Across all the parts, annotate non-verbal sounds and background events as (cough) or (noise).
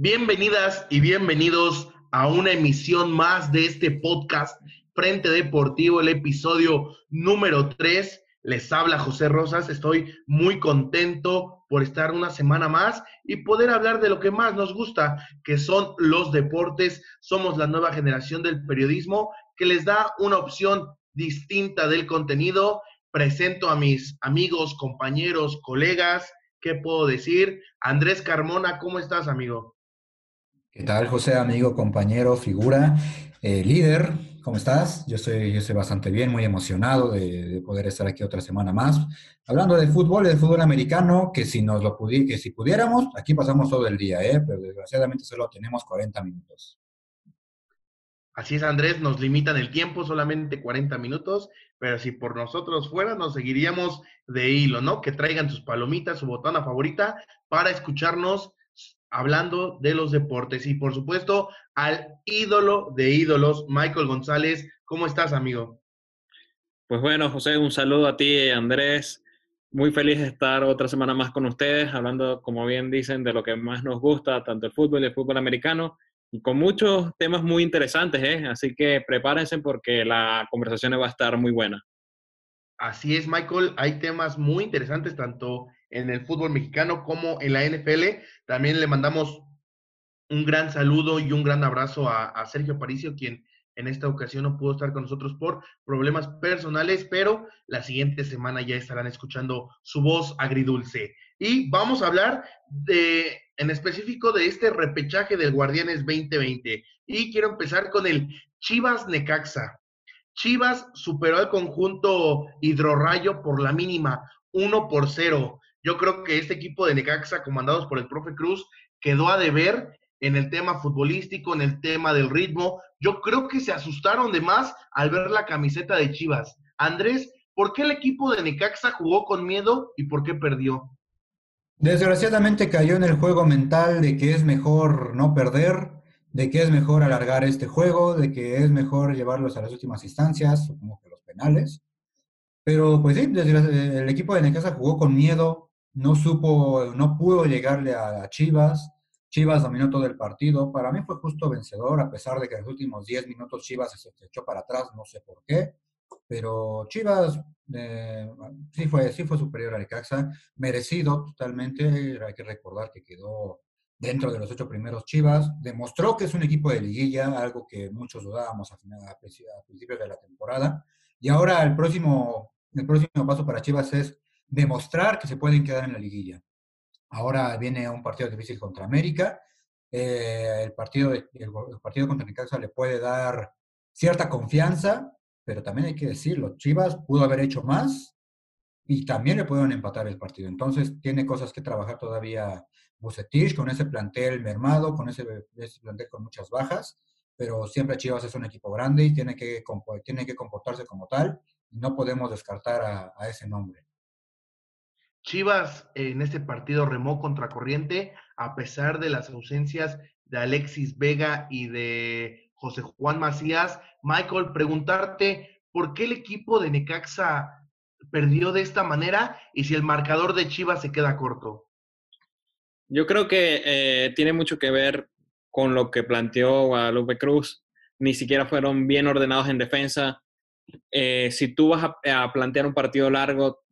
Bienvenidas y bienvenidos a una emisión más de este podcast Frente Deportivo, el episodio número 3. Les habla José Rosas, estoy muy contento por estar una semana más y poder hablar de lo que más nos gusta, que son los deportes. Somos la nueva generación del periodismo que les da una opción distinta del contenido. Presento a mis amigos, compañeros, colegas. ¿Qué puedo decir? Andrés Carmona, ¿cómo estás, amigo? ¿Qué tal, José, amigo, compañero, figura, eh, líder? ¿Cómo estás? Yo estoy, yo estoy bastante bien, muy emocionado de, poder estar aquí otra semana más, hablando de fútbol de fútbol americano, que si nos lo que si pudiéramos, aquí pasamos todo el día, ¿eh? pero desgraciadamente solo tenemos 40 minutos. Así es, Andrés, nos limitan el tiempo, solamente 40 minutos, pero si por nosotros fuera, nos seguiríamos de hilo, ¿no? Que traigan sus palomitas, su botana favorita para escucharnos hablando de los deportes y por supuesto al ídolo de ídolos, Michael González. ¿Cómo estás, amigo? Pues bueno, José, un saludo a ti, Andrés. Muy feliz de estar otra semana más con ustedes, hablando, como bien dicen, de lo que más nos gusta, tanto el fútbol y el fútbol americano, y con muchos temas muy interesantes, ¿eh? Así que prepárense porque la conversación va a estar muy buena. Así es, Michael. Hay temas muy interesantes, tanto en el fútbol mexicano como en la NFL. También le mandamos un gran saludo y un gran abrazo a, Sergio Paricio, quien en esta ocasión no pudo estar con nosotros por problemas personales, pero la siguiente semana ya estarán escuchando su voz agridulce. Y vamos a hablar de, en específico de este repechaje del Guardianes 2020. Y quiero empezar con el Chivas Necaxa. Chivas superó al conjunto Hidrorrayo por la mínima, 1 por 0. Yo creo que este equipo de Necaxa, comandados por el profe Cruz, quedó a deber en el tema futbolístico, en el tema del ritmo. Yo creo que se asustaron de más al ver la camiseta de Chivas. Andrés, ¿por qué el equipo de Necaxa jugó con miedo y por qué perdió? Desgraciadamente cayó en el juego mental de que es mejor no perder, de que es mejor alargar este juego, de que es mejor llevarlos a las últimas instancias, supongo que los penales. Pero pues sí, el equipo de Necaxa jugó con miedo, no supo, no pudo llegarle a Chivas. Chivas dominó todo el partido. Para mí fue justo vencedor, a pesar de que en los últimos 10 minutos Chivas se echó para atrás, no sé por qué. Pero Chivas eh, sí, fue, sí fue superior a Necaxa, merecido totalmente. Hay que recordar que quedó dentro de los ocho primeros Chivas. Demostró que es un equipo de liguilla, algo que muchos dudábamos a, a principios de la temporada. Y ahora el próximo, el próximo paso para Chivas es demostrar que se pueden quedar en la liguilla. Ahora viene un partido difícil contra América. Eh, el, partido el, partido contra Necaxa le puede dar cierta confianza, pero también hay que decirlo, Chivas pudo haber hecho más y también le pudieron empatar el partido. Entonces tiene cosas que trabajar todavía Bucetich con ese plantel mermado, con ese, plantel con muchas bajas, pero siempre Chivas es un equipo grande y tiene que, tiene que comportarse como tal no podemos descartar a ese nombre. Chivas en este partido remó contra corriente a pesar de las ausencias de Alexis Vega y de José Juan Macías. Michael, preguntarte por qué el equipo de Necaxa perdió de esta manera y si el marcador de Chivas se queda corto. Yo creo que eh, tiene mucho que ver con lo que planteó Guadalupe Cruz. Ni siquiera fueron bien ordenados en defensa. Eh, si tú vas a plantear un partido largo,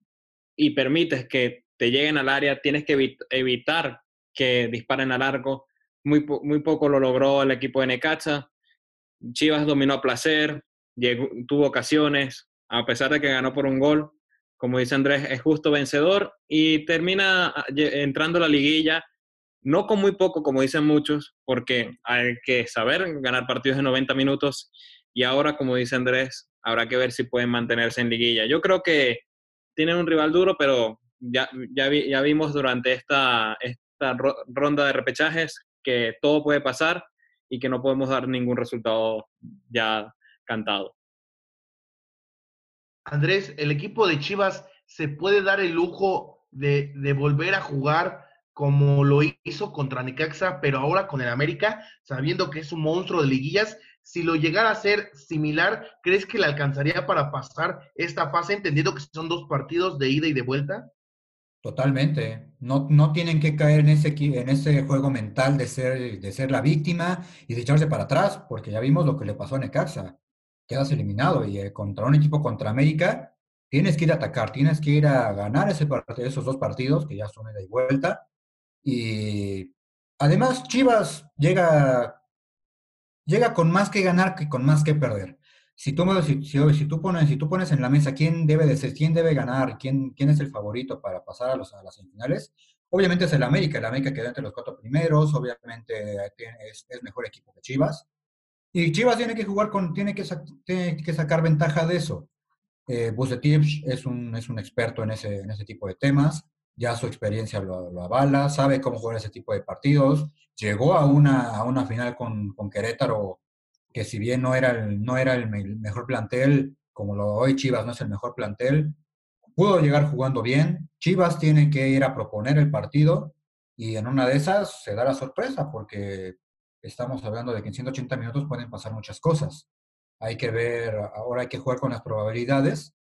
y permites que te lleguen al área, tienes que evitar que disparen a largo. Muy, muy poco lo logró el equipo de Necaxa. Chivas dominó a placer, tuvo ocasiones, a pesar de que ganó por un gol. Como dice Andrés, es justo vencedor y termina ah, entrando a la liguilla, no con muy poco, como dicen muchos, porque hay que saber ganar partidos de 90 minutos y ahora, como dice Andrés, habrá que ver si pueden mantenerse en liguilla. Yo creo que tienen un rival duro, pero ya, ya, vimos durante esta, esta ronda de repechajes que todo puede pasar y que no podemos dar ningún resultado ya cantado. Andrés, el equipo de Chivas se puede dar el lujo de, de, volver a jugar como lo hizo contra Necaxa, pero ahora con el América, sabiendo que es un monstruo de liguillas, si lo llegara a ser similar, ¿crees que le alcanzaría para pasar esta fase, entendiendo que son dos partidos de ida y de vuelta? Totalmente. No, no tienen que caer en ese, en ese juego mental de ser, de ser la víctima y de echarse para atrás, porque ya vimos lo que le pasó a Necaxa. Quedas eliminado y eh, contra un equipo contra América tienes que ir a atacar, tienes que ir a ganar esos dos partidos que ya son de y vuelta. Y además Chivas llega, llega con más que ganar que con más que perder si tú, si, si, tú pones, si tú pones en la mesa quién debe de ser, quién debe ganar, quién, quién es el favorito para pasar a, los, a las semifinales, obviamente es el América. El América queda entre los cuatro primeros, obviamente es, mejor equipo que Chivas. Y Chivas tiene que jugar con, tiene que, tiene que sacar ventaja de eso. Eh, Bucetich es un, es un experto en ese, en ese tipo de temas, ya su experiencia lo, avala, sabe cómo jugar ese tipo de partidos. Llegó a una, a una final con, con Querétaro que si bien no era el, no era el mejor plantel, como lo hoy Chivas no es el mejor plantel, pudo llegar jugando bien. Chivas tiene que ir a proponer el partido y en una de esas se da la sorpresa porque estamos hablando de que en 180 minutos pueden pasar muchas cosas. Hay que ver, ahora hay que jugar con las probabilidades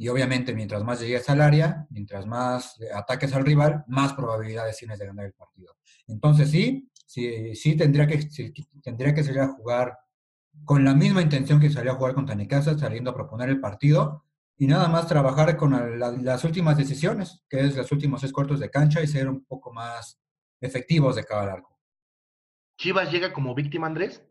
y obviamente mientras más llegues al área, mientras más ataques al rival, más probabilidades tienes de ganar el partido. Entonces sí, sí, sí tendría que, tendría que salir a jugar con la misma intención que salió a jugar contra Necaxa, saliendo a proponer el partido y nada más trabajar con las últimas decisiones, que es los últimos seis cuartos de cancha y ser un poco más efectivos de cada arco. ¿Chivas llega como víctima, Andrés?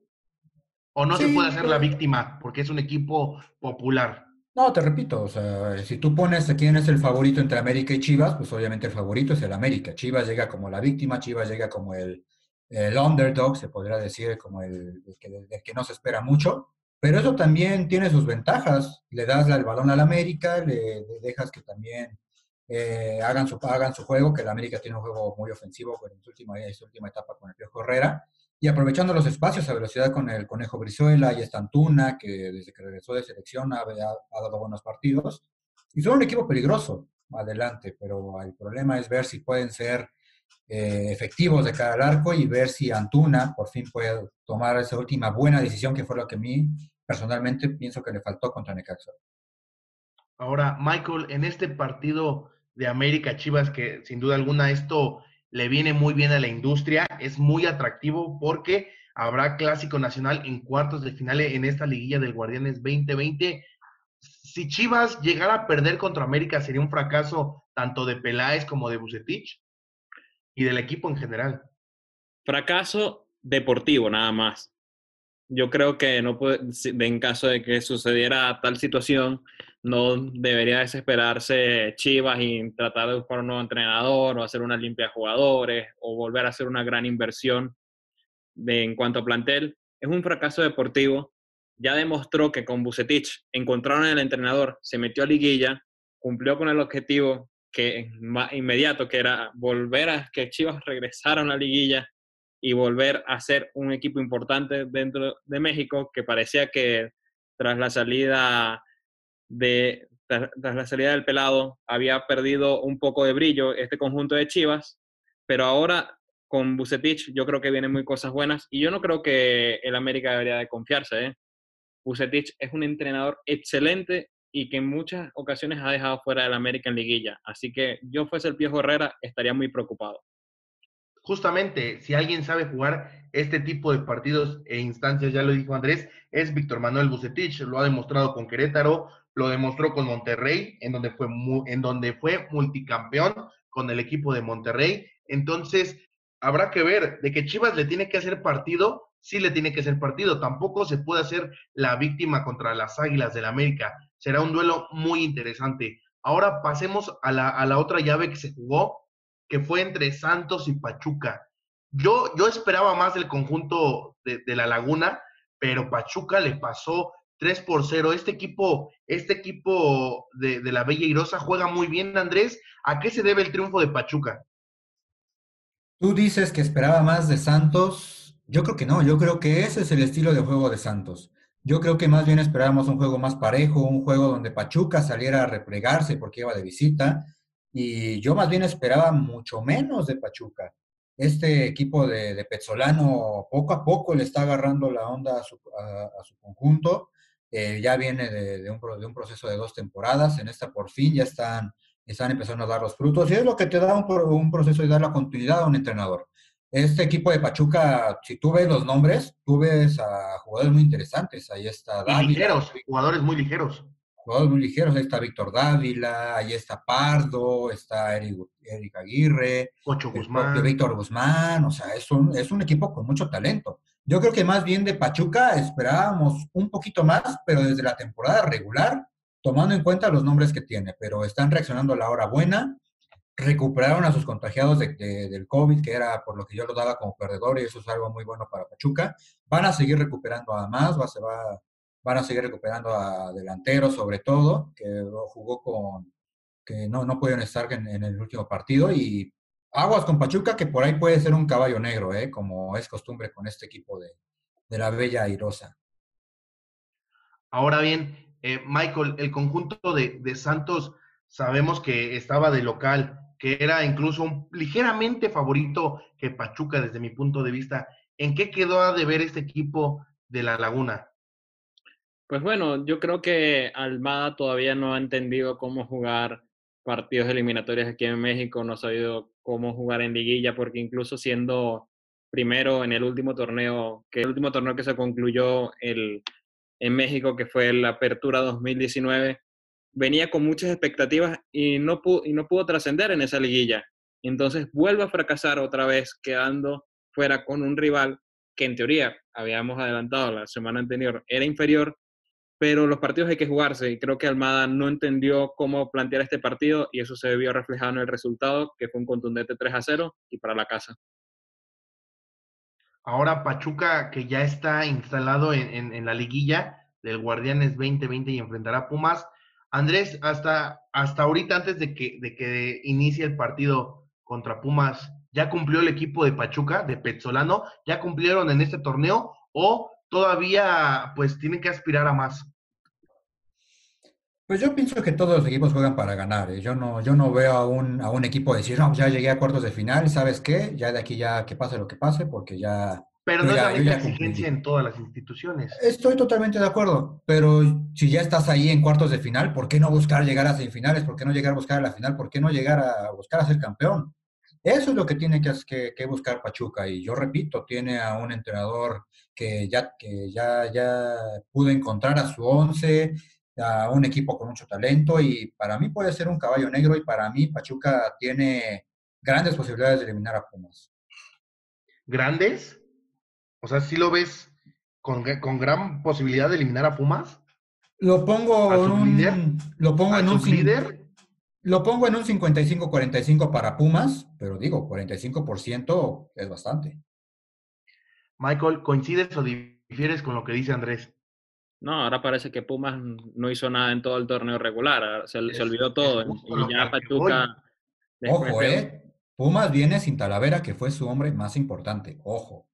¿O no se puede hacer la víctima porque es un equipo popular? No, te repito, o sea, si tú pones quién es el favorito entre América y Chivas, pues obviamente el favorito es el América. Chivas llega como la víctima, Chivas llega como el, el underdog, se podría decir, como el, que, no se espera mucho, pero eso también tiene sus ventajas. Le das el balón al América, le, dejas que también eh, hagan, su, hagan su juego, que el América tiene un juego muy ofensivo en su última, su última etapa con el Piojo Herrera, y aprovechando los espacios a velocidad con el Conejo Brizuela y Estantuna, que desde que regresó de selección ha, dado buenos partidos, y son un equipo peligroso adelante, pero el problema es ver si pueden ser eh, efectivos de cara al arco y ver si Antuna por fin puede tomar esa última buena decisión que fue lo que a mí personalmente pienso que le faltó contra Necaxa. Ahora, Michael, en este partido de América Chivas, que sin duda alguna esto le viene muy bien a la industria, es muy atractivo porque habrá clásico nacional en cuartos de final en esta liguilla del Guardianes 2020. Si Chivas llegara a perder contra América, sería un fracaso tanto de Peláez como de Bucetich y del equipo en general. Fracaso deportivo nada más. Yo creo que no puede, en caso de que sucediera tal situación, no debería desesperarse Chivas y tratar de buscar un nuevo entrenador o hacer una limpia de jugadores o volver a hacer una gran inversión de, en cuanto a plantel. Es un fracaso deportivo. Ya demostró que con Bucetich encontraron el entrenador, se metió a liguilla, cumplió con el objetivo que inmediato, que era volver a que Chivas regresara a una liguilla y volver a ser un equipo importante dentro de México, que parecía que tras la salida de tras, la salida del pelado había perdido un poco de brillo este conjunto de Chivas, pero ahora con Bucetich yo creo que vienen muy cosas buenas y yo no creo que el América debería de confiarse. ¿eh? Bucetich es un entrenador excelente y que en muchas ocasiones ha dejado fuera del América en liguilla. Así que yo fuese el Piojo Herrera, estaría muy preocupado. Justamente, si alguien sabe jugar este tipo de partidos e instancias, ya lo dijo Andrés, es Víctor Manuel Bucetich, lo ha demostrado con Querétaro, lo demostró con Monterrey, en donde fue, en donde fue multicampeón con el equipo de Monterrey. Entonces, habrá que ver de que Chivas le tiene que hacer partido, sí le tiene que hacer partido. Tampoco se puede hacer la víctima contra las Águilas del América será un duelo muy interesante. Ahora pasemos a la, a la otra llave que se jugó, que fue entre Santos y Pachuca. Yo, yo esperaba más del conjunto de, la Laguna, pero Pachuca le pasó 3 por 0. Este equipo, este equipo de, la Bella Irosa juega muy bien, Andrés. ¿A qué se debe el triunfo de Pachuca? Tú dices que esperaba más de Santos. Yo creo que no, yo creo que ese es el estilo de juego de Santos. Yo creo que más bien esperábamos un juego más parejo, un juego donde Pachuca saliera a replegarse porque iba de visita, y yo más bien esperaba mucho menos de Pachuca. Este equipo de, de Pezzolano poco a poco le está agarrando la onda a su, conjunto, eh, ya viene de, un, de un proceso de dos temporadas, en esta por fin ya están están empezando a dar los frutos y es lo que te da un, un proceso de dar la continuidad a un entrenador. Este equipo de Pachuca, si tú ves los nombres, tú ves a jugadores muy interesantes. Ahí está Dávila. ligeros, jugadores muy ligeros. Jugadores muy ligeros. Ahí está Víctor Dávila, ahí está Pardo, está Eric, Aguirre, Ocho Guzmán. Víctor Guzmán. O sea, es un, es un equipo con mucho talento. Yo creo que más bien de Pachuca esperábamos un poquito más, pero desde la temporada regular, tomando en cuenta los nombres que tiene, pero están reaccionando a la hora buena recuperaron a sus contagiados de, del COVID, que era por lo que yo lo daba como perdedor, y eso es algo muy bueno para Pachuca. Van a seguir recuperando a más, va, se va, van a seguir recuperando a delanteros, sobre todo, que jugó con, que no, no pudieron estar en, el último partido, y aguas con Pachuca, que por ahí puede ser un caballo negro, ¿eh? como es costumbre con este equipo de, de la Bella Airosa. Ahora bien, eh, Michael, el conjunto de, de Santos sabemos que estaba de local que era incluso un ligeramente favorito que Pachuca desde mi punto de vista. ¿En qué quedó de ver este equipo de La Laguna? Pues bueno, yo creo que Almada todavía no ha entendido cómo jugar partidos eliminatorios aquí en México, no ha sabido cómo jugar en liguilla, porque incluso siendo primero en el último torneo, que el último torneo que se concluyó el, en México, que fue la Apertura 2019, venía con muchas expectativas y no pudo, y no pudo trascender en esa liguilla. Entonces vuelve a fracasar otra vez, quedando fuera con un rival que en teoría habíamos adelantado la semana anterior era inferior, pero los partidos hay que jugarse y creo que Almada no entendió cómo plantear este partido y eso se vio reflejado en el resultado, que fue un contundente 3 a 0 y para la casa. Ahora Pachuca, que ya está instalado en, en la liguilla del Guardianes 2020 y enfrentará a Pumas, Andrés, hasta, hasta ahorita, antes de que, de que inicie el partido contra Pumas, ¿ya cumplió el equipo de Pachuca, de Petzolano? ¿Ya cumplieron en este torneo? ¿O todavía pues tienen que aspirar a más? Pues yo pienso que todos los equipos juegan para ganar. ¿eh? Yo no, yo no veo a un, a un equipo decir, no, ya llegué a cuartos de final, ¿sabes qué? Ya de aquí ya que pase lo que pase, porque ya, pero no es la misma exigencia en todas las instituciones. Estoy totalmente de acuerdo, pero si ya estás ahí en cuartos de final, ¿por qué no buscar llegar a semifinales? ¿Por qué no llegar a buscar a la final? ¿Por qué no llegar a buscar a ser campeón? Eso es lo que tiene que, que, buscar Pachuca. Y yo repito, tiene a un entrenador que ya, que ya, ya pudo encontrar a su once, a un equipo con mucho talento y para mí puede ser un caballo negro y para mí Pachuca tiene grandes posibilidades de eliminar a Pumas. ¿Grandes? O sea, ¿sí lo ves con, con gran posibilidad de eliminar a Pumas? Lo pongo en un, líder? Lo pongo en un líder? Lo pongo en un 55-45 para Pumas, pero digo, 45% es bastante. Michael, ¿coincides o difieres con lo que dice Andrés? No, ahora parece que Pumas no hizo nada en todo el torneo regular, se, olvidó todo. Y ya Pachuca. Ojo, ¿eh? Pumas viene sin Talavera, que fue su hombre más importante. Ojo.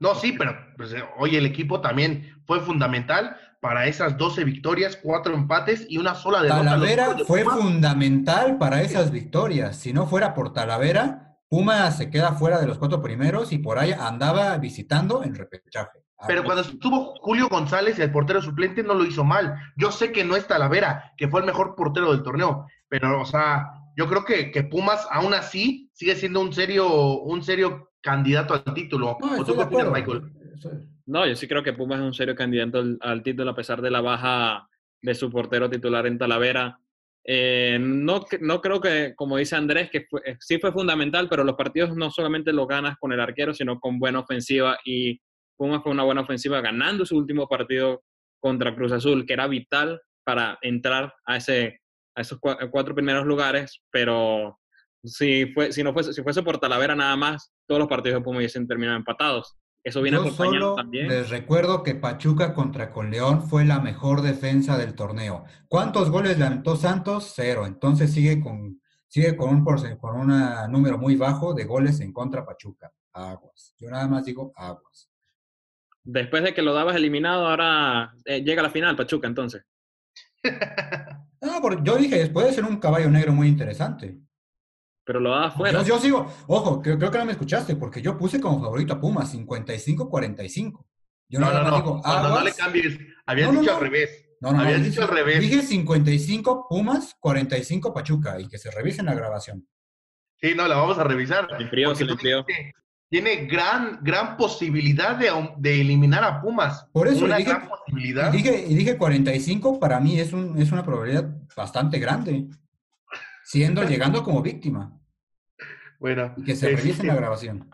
No, sí, pero pues, eh, oye, el equipo también fue fundamental para esas 12 victorias, cuatro empates y una sola derrota. Talavera fue fundamental para esas victorias. Si no fuera por Talavera, Puma se queda fuera de los cuatro primeros y por ahí andaba visitando en repechaje. Pero cuando estuvo Julio González, el portero suplente, no lo hizo mal. Yo sé que no es Talavera, que fue el mejor portero del torneo, pero, o sea, yo creo que, que Pumas aún así sigue siendo un serio, un serio candidato al título. No, Michael? No, yo sí creo que Pumas es un serio candidato al, título a pesar de la baja de su portero titular en Talavera. Eh, no, no creo que, como dice Andrés, que eh, sí fue fundamental, pero los partidos no solamente los ganas con el arquero, sino con buena ofensiva. Y Pumas fue una buena ofensiva ganando su último partido contra Cruz Azul, que era vital para entrar a, ese, a esos cuatro primeros lugares, pero si, fue, si, no fuese, si fuese por Talavera nada más, todos los partidos de Puma hubiesen terminado empatados. Eso viene acompañado también. Les recuerdo que Pachuca contra con León fue la mejor defensa del torneo. ¿Cuántos goles le anotó Santos? Cero. Entonces sigue con, sigue con un, con un número muy bajo de goles en contra Pachuca. Aguas. Yo nada más digo aguas. Después de que lo dabas eliminado, ahora eh, llega la final, Pachuca, entonces. (laughs) no, porque yo dije, puede ser un caballo negro muy interesante pero lo da afuera. Yo, sigo, ojo, creo, que no me escuchaste, porque yo puse como favorito a Pumas 55-45. Yo no, no, no, no, no le cambies, habías dicho al revés. No, no, no. Habías Dije, dicho al revés. dije 55 Pumas, 45 Pachuca y que se revisen la grabación. Sí, no, la vamos a revisar. Enfrió, porque se le Tiene gran, gran posibilidad de, de eliminar a Pumas. Por eso Una dije- gran posibilidad. Y dije, y dije 45, para mí es, un, es una probabilidad bastante grande, siendo llegando como víctima Bueno, y que se este, revisen la grabación.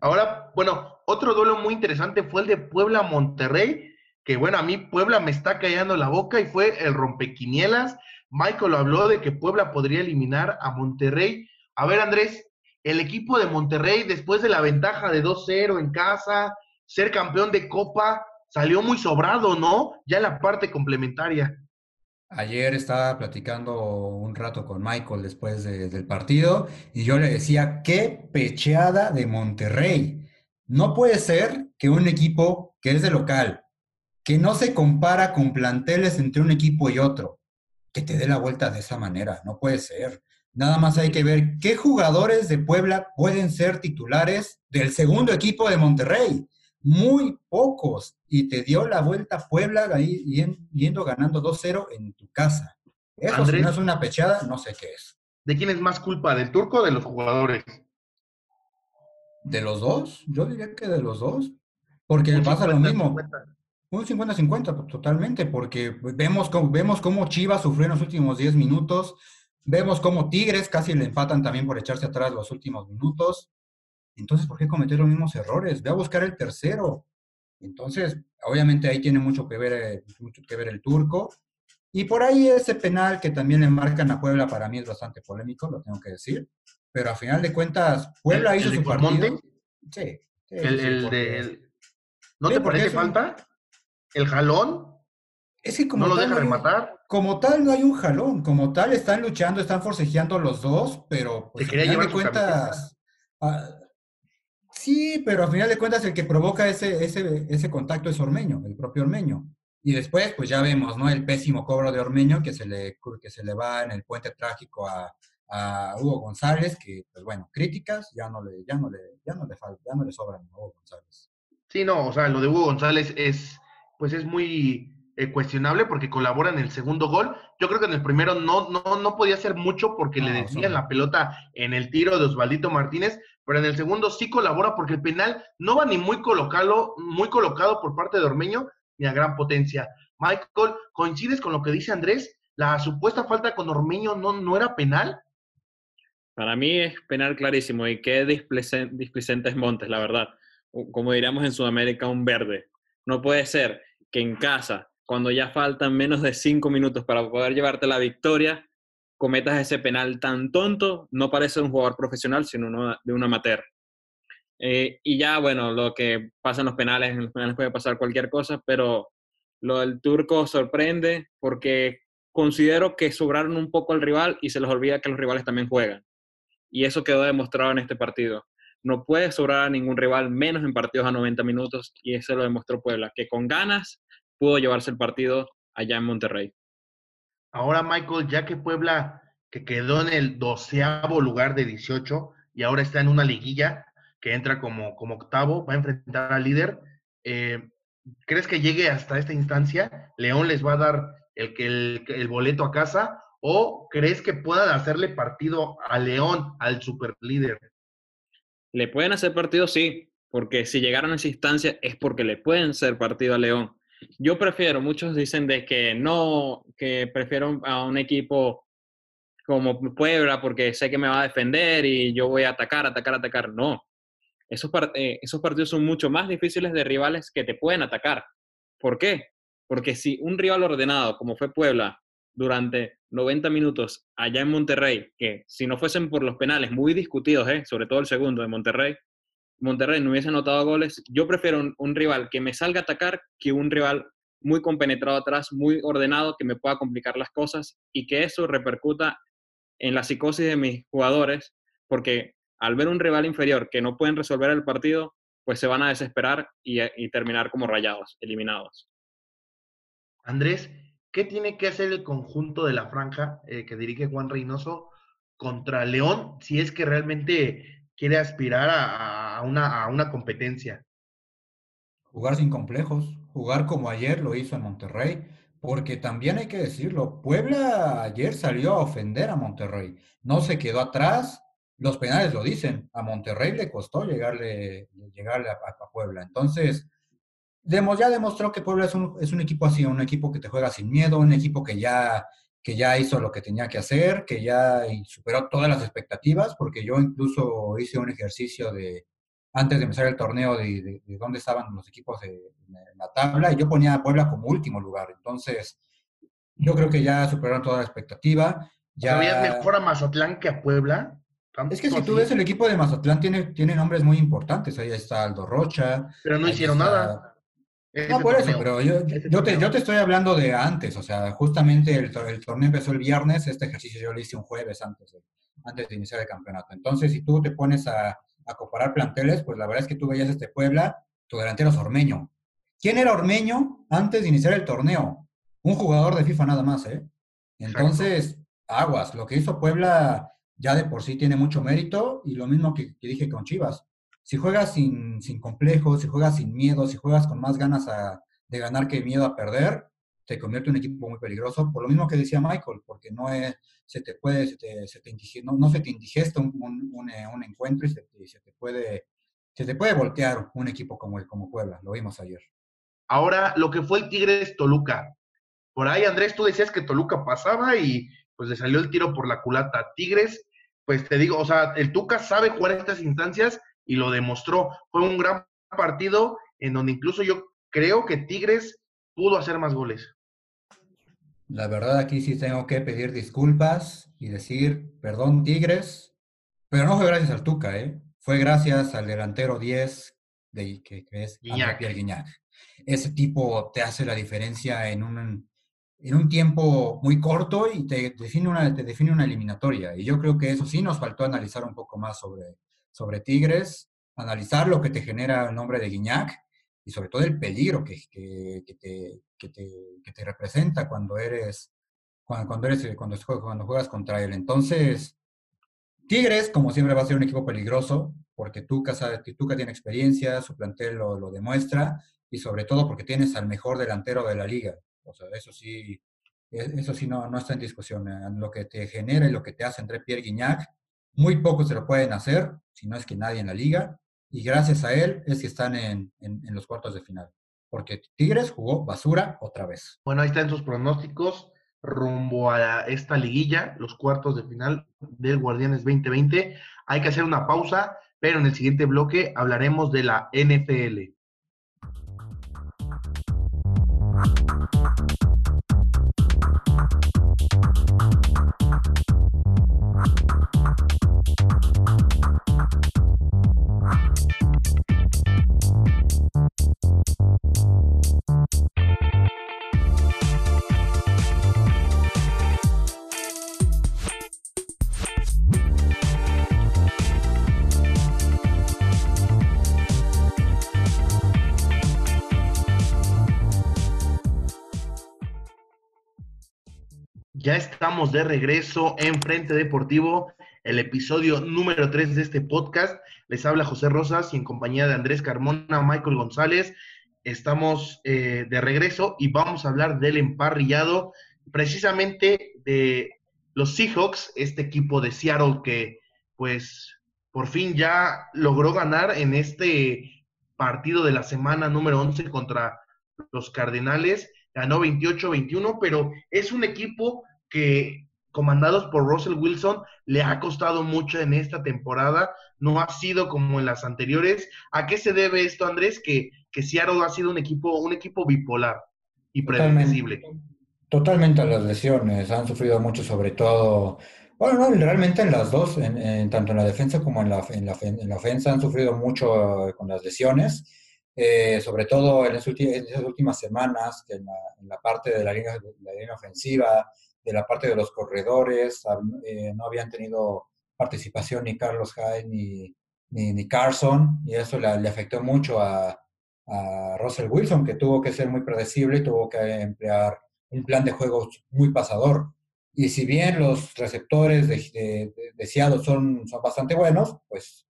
Ahora, bueno, otro duelo muy interesante fue el de Puebla-Monterrey, que bueno, a mí Puebla me está callando la boca y fue el rompequinielas. Michael lo habló de que Puebla podría eliminar a Monterrey. A ver, Andrés, el equipo de Monterrey, después de la ventaja de 2-0 en casa, ser campeón de Copa, salió muy sobrado, ¿no? Ya en la parte complementaria. Ayer estaba platicando un rato con Michael después de- del partido y yo le decía, qué pecheada de Monterrey. No puede ser que un equipo que es de local, que no se compara con planteles entre un equipo y otro, que te dé la vuelta de esa manera. No puede ser. Nada más hay que ver qué jugadores de Puebla pueden ser titulares del segundo equipo de Monterrey. Muy pocos. Y te dio la vuelta Puebla ahí yen- yendo ganando 2-0 en tu casa. Eso si no es una pechada, no sé qué es. ¿De quién es más culpa, del turco o de los jugadores? ¿De los dos? Yo diría que de los dos. Porque Un pasa lo 50, mismo. 50. Un 50-50, pues, totalmente, porque vemos cómo, vemos cómo Chivas sufrió en los últimos 10 minutos, vemos cómo Tigres casi le empatan también por echarse atrás los últimos minutos. Entonces, ¿por qué cometer los mismos errores? Ve a buscar el tercero. Entonces, obviamente ahí tiene mucho que ver, eh, mucho que ver el turco. Y por ahí ese penal que también le marcan a Puebla para mí es bastante polémico, lo tengo que decir. Pero a final de cuentas, Puebla ¿El- hizo el su partido. Sí. sí, El, sí, el porque- de... el- ¿No te parece falta? ¿El jalón? Es que como ¿No lo tal deja no rematar? Como tal, no hay un jalón. Como tal, están luchando, están forcejeando los dos, pero pues, al final de cuentas. ah, sí, pero al final de cuentas, el que provoca ese, ese, ese contacto es Ormeño, el propio Ormeño. Y después, pues ya vemos, ¿no? El pésimo cobro de Ormeño que se le, que se le va en el puente trágico a, a Hugo González, que, pues bueno, críticas ya no le, ya no le, ya no le falta, ya no le sobran a Hugo González. Sí, no, o sea, lo de Hugo González es, pues es muy eh, cuestionable porque colabora en el segundo gol. Yo creo que en el primero no, no, no podía hacer mucho porque le desvían no. la pelota en el tiro de Osvaldito Martínez, pero en el segundo sí colabora porque el penal no va ni muy colocado, muy colocado por parte de Ormeño ni a gran potencia. Michael, ¿coincides con lo que dice Andrés? La supuesta falta con Ormeño no, no era penal. Para mí es penal clarísimo y qué displicen- displicente es Montes, la verdad. Como diríamos en Sudamérica, un verde. No puede ser que en casa, cuando ya faltan menos de cinco minutos para poder llevarte la victoria, cometas ese penal tan tonto. No parece un jugador profesional, sino de un amateur. Eh, y ya, bueno, lo que pasa en los penales, en los penales puede pasar cualquier cosa, pero lo del turco sorprende porque considero que sobraron un poco al rival y se les olvida que los rivales también juegan. Y eso quedó demostrado en este partido. No puede sobrar a ningún rival, menos en partidos a 90 minutos, y eso lo demostró Puebla, que con ganas pudo llevarse el partido allá en Monterrey. Ahora, Michael, ya que Puebla, que quedó en el doceavo lugar de 18 y ahora está en una liguilla que entra como, como octavo, va a enfrentar al líder. eh, ¿Crees que llegue hasta esta instancia? ¿León les va a dar el, el, el boleto a casa? ¿O crees que puedan hacerle partido a León, al superlíder? ¿Le pueden hacer partido? Sí, porque si llegaron a esa instancia es porque le pueden hacer partido a León. Yo prefiero, muchos dicen de que no, que prefiero a un equipo como Puebla porque sé que me va a defender y yo voy a atacar, atacar, atacar. No, esos, par- eh, esos partidos son mucho más difíciles de rivales que te pueden atacar. ¿Por qué? Porque si un rival ordenado, como fue Puebla, durante 90 minutos allá en Monterrey, que si no fuesen por los penales muy discutidos, ¿eh? sobre todo el segundo de Monterrey, Monterrey no hubiese anotado goles, yo prefiero un, rival que me salga a atacar que un rival muy compenetrado atrás, muy ordenado, que me pueda complicar las cosas y que eso repercuta en la psicosis de mis jugadores, porque al ver un rival inferior que no pueden resolver el partido, pues se van a desesperar y, y terminar como rayados, eliminados. Andrés, ¿qué tiene que hacer el conjunto de la franja eh, que dirige Juan Reynoso contra León si es que realmente quiere aspirar a, una, a una competencia? Jugar sin complejos, jugar como ayer lo hizo en Monterrey, porque también hay que decirlo, Puebla ayer salió a ofender a Monterrey, no se quedó atrás, los penales lo dicen, a Monterrey le costó llegarle, llegarle a, Puebla, entonces ya demostró que Puebla es un, es un, equipo así, un equipo que te juega sin miedo, un equipo que ya, que ya hizo lo que tenía que hacer, que ya superó todas las expectativas, porque yo incluso hice un ejercicio de, antes de empezar el torneo, de, dónde estaban los equipos en la tabla, y yo ponía a Puebla como último lugar. Entonces, yo creo que ya superaron toda la expectativa. Ya... mejor a Mazatlán que a Puebla? Es que si tú ves el equipo de Mazatlán, tiene, tiene nombres muy importantes. Ahí está Aldo Rocha. Pero no hicieron nada. No, por eso, pero yo, yo, te, yo, te, estoy hablando de antes, o sea, justamente el, el, torneo empezó el viernes, este ejercicio yo lo hice un jueves antes de, antes de iniciar el campeonato. Entonces, si tú te pones a, a comparar planteles, pues la verdad es que tú veías este Puebla, tu delantero es Ormeño. ¿Quién era Ormeño antes de iniciar el torneo? Un jugador de FIFA nada más, ¿eh? Entonces, aguas, lo que hizo Puebla ya de por sí tiene mucho mérito y lo mismo que, dije con Chivas. Si juegas sin, sin complejos, si juegas sin miedo, si juegas con más ganas de ganar que miedo a perder, te convierte en un equipo muy peligroso. Por lo mismo que decía Michael, porque no es, se te puede, se te, se te indigesta un, un, eh, un, encuentro y se te, se te, puede, se te puede voltear un equipo como el como Puebla, lo vimos ayer. Ahora, lo que fue el Tigres Toluca. Por ahí, Andrés, tú decías que Toluca pasaba y pues le salió el tiro por la culata. Tigres pues te digo, o sea, el Tuca sabe jugar estas instancias y lo demostró. Fue un gran partido en donde incluso yo creo que Tigres pudo hacer más goles. La verdad aquí sí tengo que pedir disculpas y decir, perdón Tigres, pero no fue gracias al Tuca, ¿eh? Fue gracias al delantero 10 de, que, es Guiñac. Guiñac. Ese tipo te hace la diferencia en un, en un tiempo muy corto y te define, una, te define una eliminatoria. Y yo creo que eso sí nos faltó analizar un poco más sobre, sobre Tigres, analizar lo que te genera el nombre de Guiñac y sobre todo el peligro que, que, que, te, que te, representa cuando eres, cuando, cuando, eres, cuando, cuando juegas contra él. Entonces, Tigres, como siempre, va a ser un equipo peligroso porque Tuca, sabe, Tuca tiene experiencia, su plantel lo, lo demuestra y sobre todo porque tienes al mejor delantero de la liga. O sea, eso sí, e, eso sí no, no está en discusión. Eh, lo que te genera y lo que te hace entre Pierre Guignac, muy pocos se lo pueden hacer, si no es que nadie en la liga, y gracias a él es que están en, en, los cuartos de final. Porque Tigres jugó basura otra vez. Bueno, ahí están sus pronósticos rumbo a esta liguilla, los cuartos de final del Guardianes 2020. Hay que hacer una pausa, pero en el siguiente bloque hablaremos de la NFL. De regreso en Frente Deportivo, el episodio número 3 de este podcast. Les habla José Rosas y en compañía de Andrés Carmona, Michael González. Estamos eh, de regreso y vamos a hablar del emparrillado, precisamente de los Seahawks, este equipo de Seattle que pues por fin ya logró ganar en este partido de la semana número 11 contra los Cardenales. Ganó 28-21, pero es un equipo que comandados por Russell Wilson le ha costado mucho en esta temporada, no ha sido como en las anteriores. ¿A qué se debe esto, Andrés? Que, que Seattle ha sido un equipo, un equipo bipolar y predecible. Totalmente, a las lesiones, han sufrido mucho, sobre todo, bueno, no, realmente en las dos, en, tanto en la defensa como en la, en la, en la ofensa, han sufrido mucho con las lesiones. Eh, sobre todo en, las últimas semanas, en la, en la parte de la línea, la línea ofensiva, de la parte de los corredores, eh, no habían tenido participación ni Carlos Hyde ni, ni, Carson, y eso le, afectó mucho a, Russell Wilson, que tuvo que ser muy predecible y tuvo que emplear un plan de juego muy pasador. Y si bien los receptores de, son, son bastante buenos, pues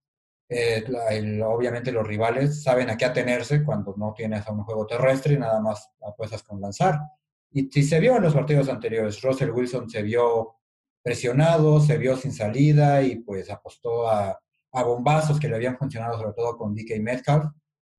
eh, obviamente los rivales saben a qué atenerse cuando no tienes a un juego terrestre y nada más apuestas con lanzar. Y, y se vio en los partidos anteriores, Russell Wilson se vio presionado, se vio sin salida y pues apostó a, bombazos que le habían funcionado sobre todo con DK Metcalf,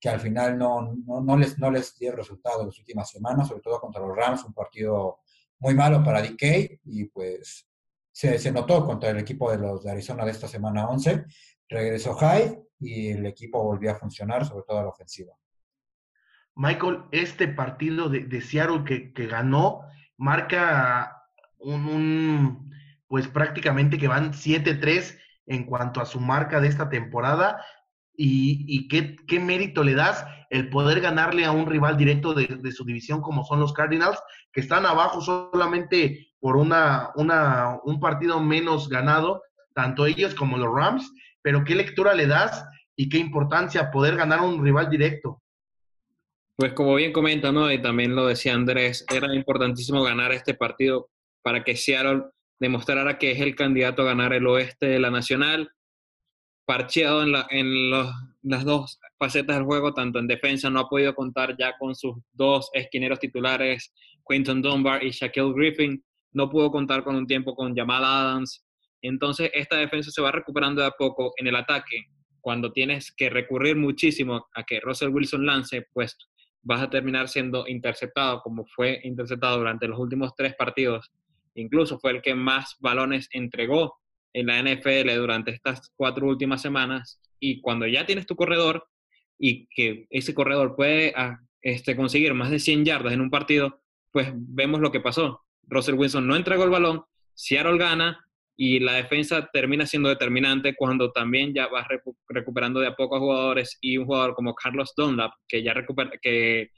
que al final no, no, no, les, no les dio resultado en las últimas semanas, sobre todo contra los Rams, un partido muy malo para DK y pues se, se notó contra el equipo de los de Arizona de esta semana 11. Regresó Hyde y el equipo volvió a funcionar, sobre todo a la ofensiva. Michael, este partido de, Seattle que, que, ganó marca un, pues prácticamente que van 7-3 en cuanto a su marca de esta temporada y, y qué, qué, mérito le das el poder ganarle a un rival directo de, de, su división como son los Cardinals, que están abajo solamente por una, una, un partido menos ganado, tanto ellos como los Rams, pero qué lectura le das y qué importancia poder ganar a un rival directo. Pues como bien comenta, ¿no? Y también lo decía Andrés, era importantísimo ganar este partido para que Seattle demostrara que es el candidato a ganar el oeste de la nacional, parcheado en, la, en los, las dos facetas del juego, tanto en defensa, no ha podido contar ya con sus dos esquineros titulares, Quinton Dunbar y Shaquille Griffin, no pudo contar con un tiempo con Jamal Adams, entonces esta defensa se va recuperando de a poco en el ataque, cuando tienes que recurrir muchísimo a que Russell Wilson lance, pues vas a terminar siendo interceptado como fue interceptado durante los últimos tres partidos. Incluso fue el que más balones entregó en la NFL durante estas cuatro últimas semanas. Y cuando ya tienes tu corredor y que ese corredor puede ah, este, conseguir más de 100 yardas en un partido, pues vemos lo que pasó. Russell Wilson no entregó el balón, Seattle gana y la defensa termina siendo determinante cuando también ya vas recu recuperando de a poco a jugadores y un jugador como Carlos Dunlap, que ya recupera, que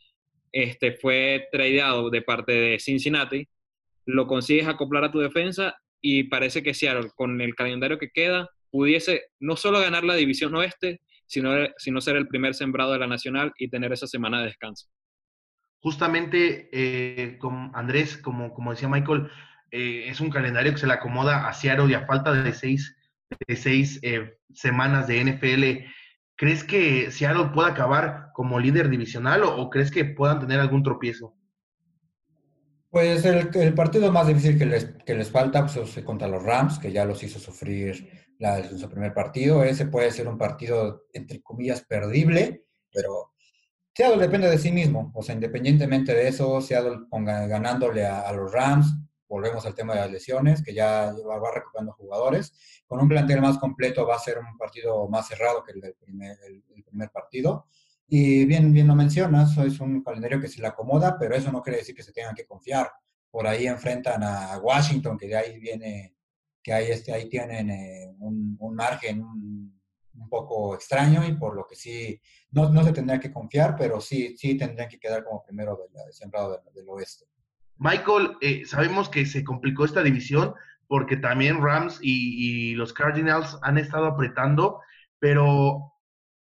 este, fue tradeado de parte de Cincinnati, lo consigues acoplar a tu defensa y parece que Seattle, con el calendario que queda, pudiese no solo ganar la división oeste, sino, sino ser el primer sembrado de la nacional y tener esa semana de descanso. Justamente, eh, con Andrés, como, como decía Michael, eh, es un calendario que se le acomoda a Seattle y a falta de seis, de seis eh, semanas de NFL. ¿Crees que Seattle pueda acabar como líder divisional o, crees que puedan tener algún tropiezo? Pues el, el, partido más difícil que les, que les falta pues, es contra los Rams, que ya los hizo sufrir en su primer partido. Ese puede ser un partido, entre comillas, perdible, pero Seattle depende de sí mismo. O sea, independientemente de eso, Seattle ponga, ganándole a los Rams, volvemos al tema de las lesiones, que ya va recuperando jugadores. Con un plantel más completo va a ser un partido más cerrado que el del primer, partido. Y bien, bien lo mencionas, es un calendario que se le acomoda, pero eso no quiere decir que se tengan que confiar. Por ahí enfrentan a Washington, que de ahí viene, que ahí, este, ahí tienen eh, un, margen un, poco extraño y por lo que sí, no, no se tendría que confiar, pero sí, sí tendrían que quedar como primero del, sembrado del oeste. Michael, eh, sabemos que se complicó esta división porque también Rams y, los Cardinals han estado apretando, pero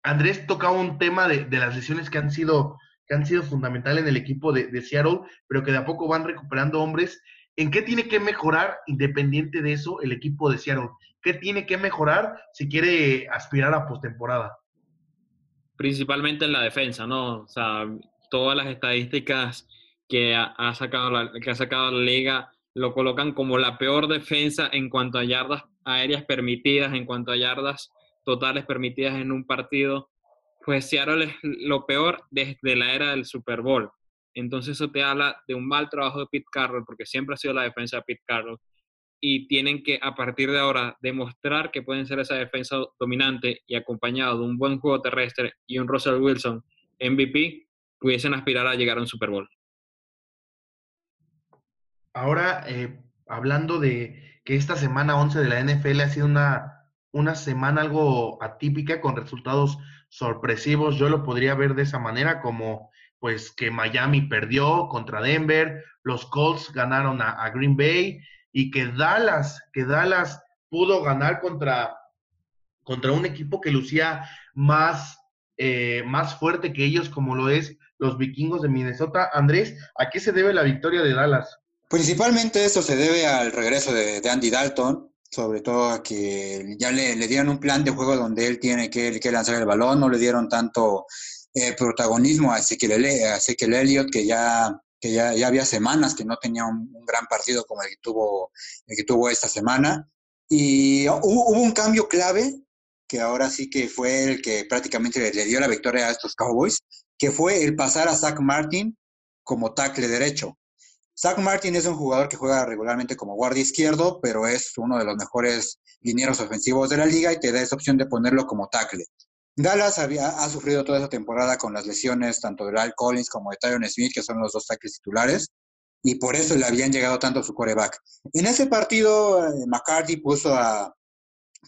Andrés tocaba un tema de, las lesiones que han sido que han sido fundamentales en el equipo de, de, Seattle, pero que de a poco van recuperando hombres. ¿En qué tiene que mejorar, independiente de eso, el equipo de Seattle? ¿Qué tiene que mejorar si quiere aspirar a postemporada? Principalmente en la defensa, ¿no? O sea, todas las estadísticas que ha, ha sacado la, que ha sacado la liga lo colocan como la peor defensa en cuanto a yardas aéreas permitidas, en cuanto a yardas totales permitidas en un partido, pues Seattle es lo peor desde la era del Super Bowl. Entonces eso te habla de un mal trabajo de Pete Carroll, porque siempre ha sido la defensa de Pete Carroll, y tienen que a partir de ahora demostrar que pueden ser esa defensa dominante y acompañado de un buen juego terrestre y un Russell Wilson MVP, pudiesen aspirar a llegar a un Super Bowl. Ahora, eh, hablando de que esta semana 11 de la NFL ha sido una una semana algo atípica con resultados sorpresivos. Yo lo podría ver de esa manera, como pues que Miami perdió contra Denver, los Colts ganaron a, Green Bay y que Dallas, que Dallas pudo ganar contra, contra un equipo que lucía más, eh, más fuerte que ellos, como lo es los vikingos de Minnesota. Andrés, ¿a qué se debe la victoria de Dallas? Principalmente esto se debe al regreso de, Andy Dalton, sobre todo a que ya le, le, dieron un plan de juego donde él tiene que, lanzar el balón, no le dieron tanto eh, protagonismo a Ezequiel, Elliott, que ya que ya, ya había semanas que no tenía un, gran partido como el que tuvo, el que tuvo esta semana. Y hubo, un cambio clave que ahora sí que fue el que prácticamente le, dio la victoria a estos Cowboys, que fue el pasar a Zach Martin como tackle derecho. Zach Martin es un jugador que juega regularmente como guardia izquierdo, pero es uno de los mejores linieros ofensivos de la liga y te da esa opción de ponerlo como tackle. Dallas había, ha sufrido toda esa temporada con las lesiones tanto de Al Collins como de Tyron Smith, que son los dos tackles titulares, y por eso le habían llegado tanto su coreback. En ese partido, eh, McCarthy puso a,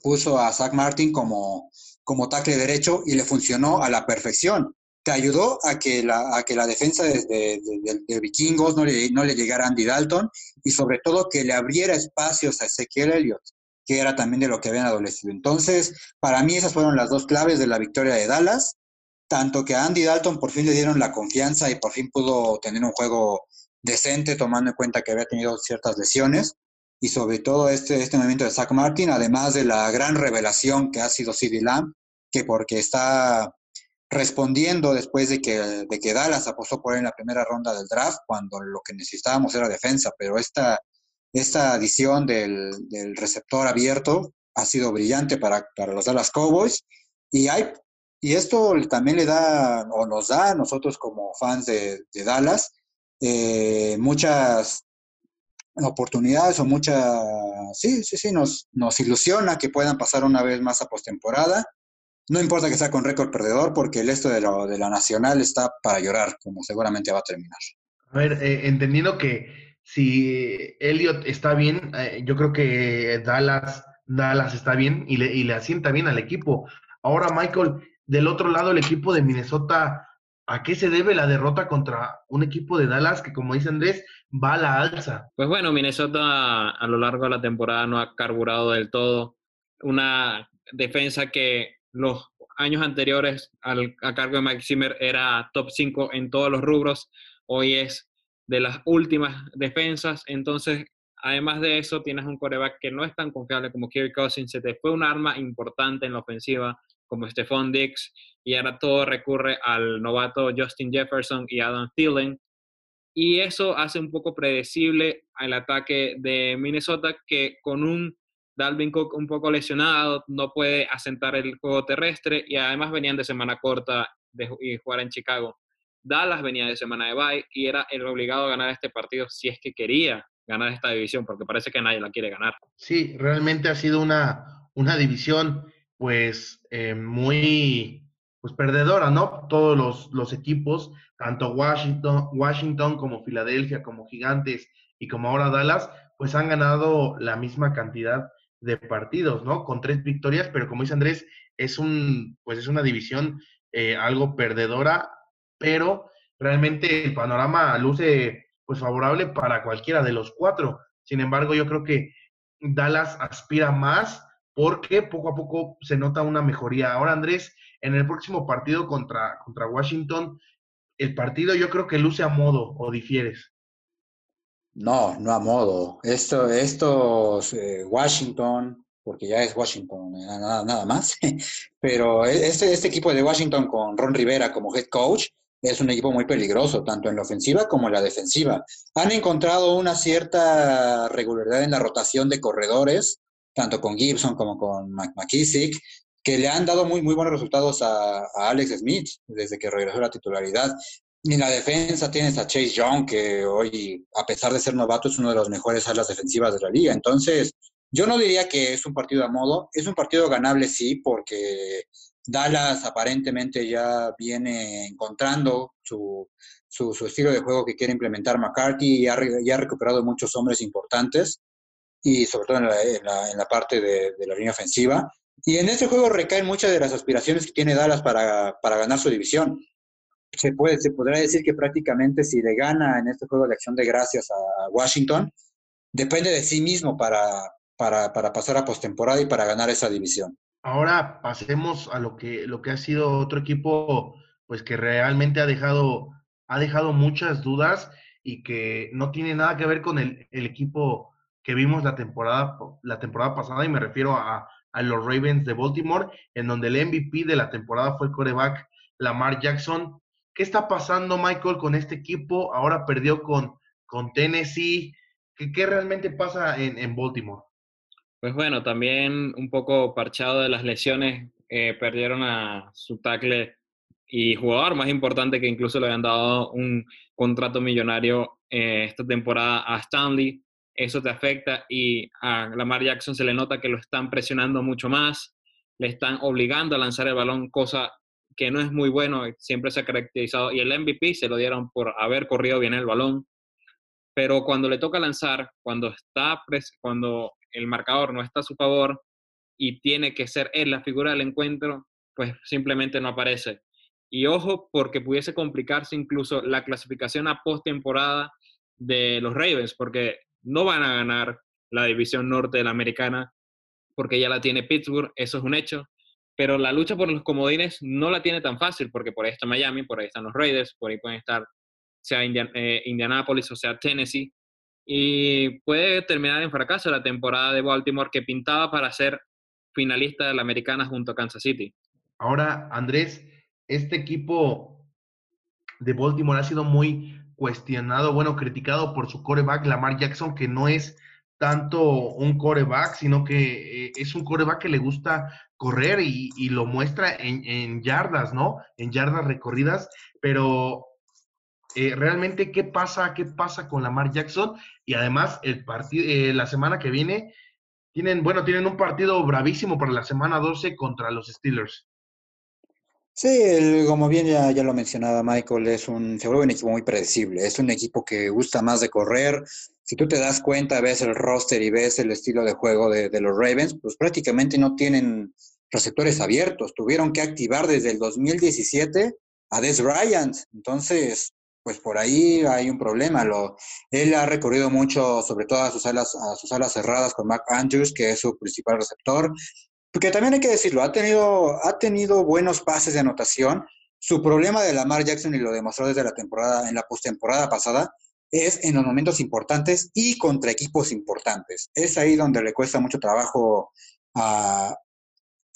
puso a Zach Martin como, como tackle derecho y le funcionó a la perfección. Te ayudó a que la, a que la defensa de, de, vikingos no le, no le llegara a Andy Dalton y sobre todo que le abriera espacios a Ezequiel Elliott que era también de lo que habían adolecido. Entonces, para mí esas fueron las dos claves de la victoria de Dallas, tanto que a Andy Dalton por fin le dieron la confianza y por fin pudo tener un juego decente, tomando en cuenta que había tenido ciertas lesiones, y sobre todo este, este movimiento de Zach Martin, además de la gran revelación que ha sido CD Lamb, que porque está respondiendo después de que, de que Dallas apostó por él en la primera ronda del draft, cuando lo que necesitábamos era defensa, pero esta esta adición del, receptor abierto ha sido brillante para, los Dallas Cowboys y, hay, y esto también le da o nos da a nosotros como fans de, Dallas eh, muchas oportunidades o muchas, sí, sí, sí, nos, nos ilusiona que puedan pasar una vez más a postemporada. No importa que sea con récord perdedor, porque el esto de, de la nacional está para llorar, como seguramente va a terminar. A ver, eh, entendiendo que si Elliot está bien, eh, yo creo que Dallas, Dallas está bien y le, y le asienta bien al equipo. Ahora, Michael, del otro lado, el equipo de Minnesota, ¿a qué se debe la derrota contra un equipo de Dallas que, como dice Andrés, va a la alza? Pues bueno, Minnesota a lo largo de la temporada no ha carburado del todo. Una defensa que los años anteriores al, a cargo de Mike Zimmer era top 5 en todos los rubros. Hoy es de las últimas defensas. Entonces, además de eso, tienes un coreback que no es tan confiable como Kirk Cousins. Se te fue un arma importante en la ofensiva como Stephon Dix y ahora todo recurre al novato Justin Jefferson y Adam Thielen. Y eso hace un poco predecible el ataque de Minnesota que con un Dalvin Cook un poco lesionado no puede asentar el juego terrestre y además venían de semana corta de, y jugar en Chicago. Dallas venía de semana de bye y era el obligado a ganar este partido si es que quería ganar esta división, porque parece que nadie la quiere ganar. Sí, realmente ha sido una, una división pues eh, muy pues perdedora, ¿no? Todos los, los, equipos, tanto Washington, Washington como Filadelfia, como Gigantes y como ahora Dallas, pues han ganado la misma cantidad de partidos, ¿no? Con tres victorias, pero como dice Andrés, es un, pues es una división eh, algo perdedora pero realmente el panorama luce pues favorable para cualquiera de los cuatro. Sin embargo, yo creo que Dallas aspira más porque poco a poco se nota una mejoría. Ahora, Andrés, en el próximo partido contra, contra Washington, el partido yo creo que luce a modo o difieres. No, no a modo. Esto, estos eh, Washington, porque ya es Washington, eh, nada, nada más, (laughs) pero e, este, este equipo de Washington con Ron Rivera como head coach, es un equipo muy peligroso, tanto en la ofensiva como en la defensiva. Han encontrado una cierta regularidad en la rotación de corredores, tanto con Gibson como con McKissick, que le han dado muy, muy buenos resultados a, Alex Smith desde que regresó a la titularidad. En la defensa tienes a Chase Young, que hoy, a pesar de ser novato, es uno de los mejores alas defensivas de la liga. Entonces, yo no diría que es un partido a modo, es un partido ganable, sí, porque Dallas aparentemente ya viene encontrando su, su, estilo de juego que quiere implementar McCarthy y ha, ha, recuperado muchos hombres importantes y sobre todo en la, en la, parte de, de, la línea ofensiva. Y en este juego recaen muchas de las aspiraciones que tiene Dallas para, para ganar su división. Se, puede, se podrá decir que prácticamente si le gana en este juego de acción de gracias a Washington, depende de sí mismo para, para, para pasar a postemporada y para ganar esa división. Ahora pasemos a lo que, lo que ha sido otro equipo, pues que realmente ha dejado, ha dejado muchas dudas y que no tiene nada que ver con el, equipo que vimos la temporada, la temporada pasada, y me refiero a, los Ravens de Baltimore, en donde el MVP de la temporada fue el coreback Lamar Jackson. ¿Qué está pasando, Michael, con este equipo? Ahora perdió con, con Tennessee. ¿Qué, qué realmente pasa en, en, Baltimore? Pues bueno, también un poco parchado de las lesiones, eh, perdieron a su tackle y jugador más importante que incluso le habían dado un contrato millonario eh, esta temporada a Stanley. Eso te afecta y a Lamar Jackson se le nota que lo están presionando mucho más, le están obligando a lanzar el balón, cosa que no es muy bueno, siempre se ha caracterizado, y el MVP se lo dieron por haber corrido bien el balón, pero cuando le toca lanzar, cuando, está cuando el marcador no está a su favor y tiene que ser él la figura del encuentro, pues simplemente no aparece. Y ojo, porque pudiese complicarse incluso la clasificación a postemporada de los Ravens, porque no van a ganar la división norte de la americana, porque ya la tiene Pittsburgh, eso es un hecho pero la lucha por los comodines no la tiene tan fácil, porque por ahí está Miami, por ahí están los Raiders, por ahí pueden estar sea Indian, eh, Indianapolis o sea Tennessee, y puede terminar en fracaso la temporada de Baltimore que pintaba para ser finalista de la americana junto a Kansas City. Ahora, Andrés, este equipo de Baltimore ha sido muy cuestionado, bueno, criticado por su coreback Lamar Jackson, que no es tanto un coreback, sino que eh, es un coreback que le gusta correr y, lo muestra en, yardas, ¿no? En yardas recorridas, pero eh, realmente, ¿qué pasa? ¿Qué pasa con Lamar Jackson? Y además, el partido, eh, la semana que viene, tienen, bueno, tienen un partido bravísimo para la semana 12 contra los Steelers. Sí, como bien ya, ya, lo mencionaba Michael, es un, se vuelve un equipo muy predecible. Es un equipo que gusta más de correr. Si tú te das cuenta, ves el roster y ves el estilo de juego de los Ravens, pues prácticamente no tienen receptores abiertos. Tuvieron que activar desde el 2017 a Des Bryant. Entonces, pues por ahí hay un problema. Lo, él ha recorrido mucho, sobre todo a sus alas, a sus alas cerradas con Mac Andrews, que es su principal receptor. Porque también hay que decirlo, ha tenido, ha tenido buenos pases de anotación. Su problema de Lamar Jackson, y lo demostró desde la temporada, en la postemporada pasada, es en los momentos importantes y contra equipos importantes. Es ahí donde le cuesta mucho trabajo a,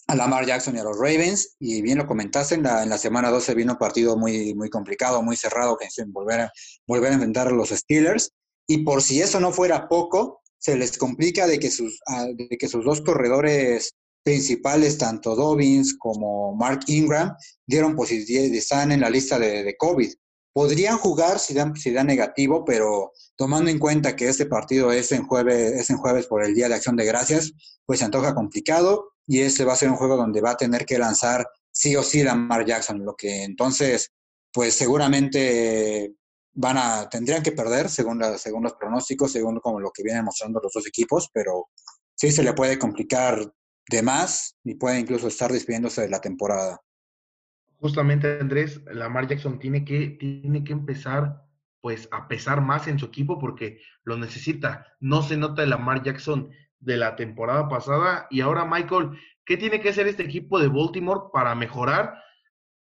a Lamar Jackson y a los Ravens. Y bien lo comentaste, en la, semana 12 vino un partido muy, muy complicado, muy cerrado, que volver a, volver a enfrentar a los Steelers. Y por si eso no fuera poco, se les complica de que sus, de que sus dos corredores principales, tanto Dobbins como Mark Ingram, dieron positivo, están en la lista de, COVID. Podrían jugar si dan, si negativo, pero tomando en cuenta que este partido es en, jueves, es en jueves por el Día de Acción de Gracias, pues se antoja complicado y este va a ser un juego donde va a tener que lanzar sí o sí Lamar Jackson, lo que entonces, pues seguramente van a, tendrían que perder según, según los pronósticos, según como lo que vienen mostrando los dos equipos, pero sí se le puede complicar de más y puede incluso estar despidiéndose de la temporada. Justamente, Andrés, Lamar Jackson tiene que, tiene que empezar pues a pesar más en su equipo porque lo necesita. No se nota el Lamar Jackson de la temporada pasada y ahora Michael, ¿qué tiene que hacer este equipo de Baltimore para mejorar?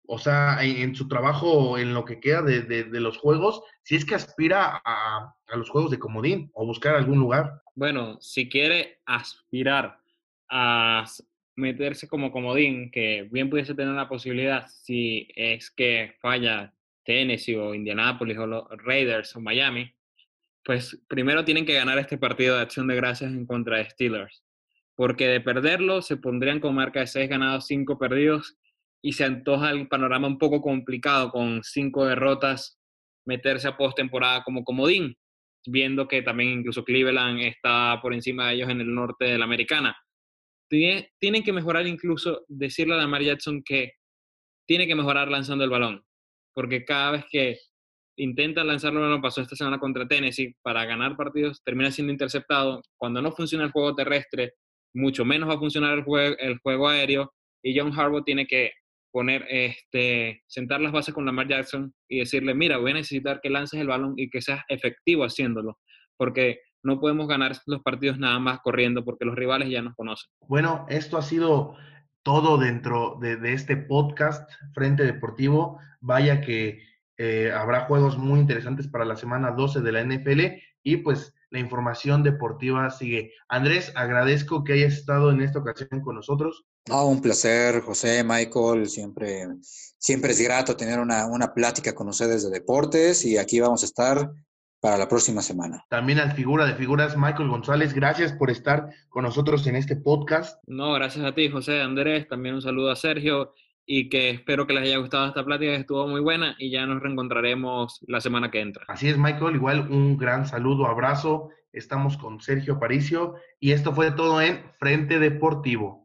O sea, en, su trabajo, en lo que queda de, de, los juegos, si es que aspira a, a los juegos de comodín o buscar algún lugar. Bueno, si quiere aspirar a meterse como comodín, que bien pudiese tener la posibilidad si es que falla Tennessee o Indianapolis o los Raiders o Miami, pues primero tienen que ganar este partido de acción de gracias en contra de Steelers, porque de perderlo se pondrían con marca de 6 ganados, 5 perdidos y se antoja el panorama un poco complicado con 5 derrotas meterse a postemporada como comodín, viendo que también incluso Cleveland está por encima de ellos en el norte de la americana tienen que mejorar incluso, decirle a Lamar Jackson que tiene que mejorar lanzando el balón, porque cada vez que intenta lanzarlo, no pasó esta semana contra Tennessee, para ganar partidos termina siendo interceptado. Cuando no funciona el juego terrestre, mucho menos va a funcionar el juego, el juego aéreo y John Harbaugh tiene que poner, este, sentar las bases con Lamar Jackson y decirle, mira, voy a necesitar que lances el balón y que seas efectivo haciéndolo, porque no podemos ganar los partidos nada más corriendo porque los rivales ya nos conocen. Bueno, esto ha sido todo dentro de, este podcast Frente Deportivo. Vaya que eh, habrá juegos muy interesantes para la semana 12 de la NFL y pues la información deportiva sigue. Andrés, agradezco que hayas estado en esta ocasión con nosotros. No, un placer, José, Michael, siempre, siempre es grato tener una, una plática con ustedes de deportes y aquí vamos a estar para la próxima semana. También al figura de figuras, Michael González, gracias por estar con nosotros en este podcast. No, gracias a ti, José Andrés. También un saludo a Sergio y que espero que les haya gustado esta plática, estuvo muy buena y ya nos reencontraremos la semana que entra. Así es, Michael, igual un gran saludo, abrazo. Estamos con Sergio Paricio y esto fue todo en Frente Deportivo.